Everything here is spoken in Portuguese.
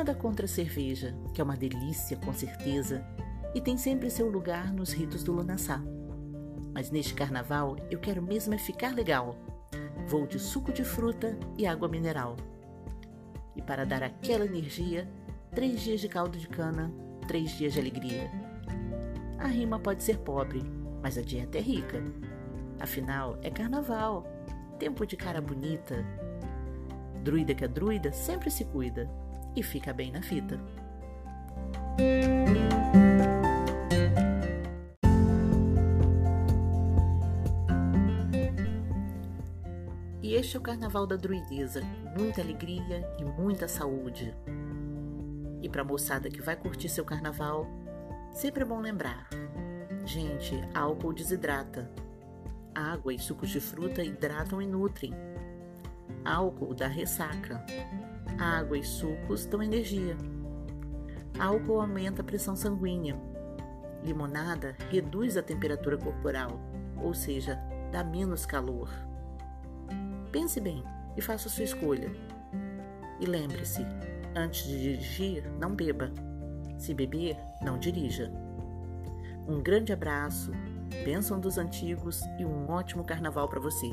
Nada contra a cerveja, que é uma delícia com certeza e tem sempre seu lugar nos ritos do Lunaçá. Mas neste carnaval eu quero mesmo é ficar legal. Vou de suco de fruta e água mineral. E para dar aquela energia, três dias de caldo de cana, três dias de alegria. A rima pode ser pobre, mas a dieta é rica. Afinal, é carnaval, tempo de cara bonita. Druida que é druida sempre se cuida e fica bem na fita. E este é o carnaval da druideza, muita alegria e muita saúde. E para a moçada que vai curtir seu carnaval, sempre é bom lembrar: gente, álcool desidrata. Água e sucos de fruta hidratam e nutrem. Álcool dá ressaca. Água e sucos dão energia. Álcool aumenta a pressão sanguínea. Limonada reduz a temperatura corporal, ou seja, dá menos calor. Pense bem e faça sua escolha. E lembre-se: antes de dirigir, não beba. Se beber, não dirija. Um grande abraço, bênção dos antigos e um ótimo carnaval para você.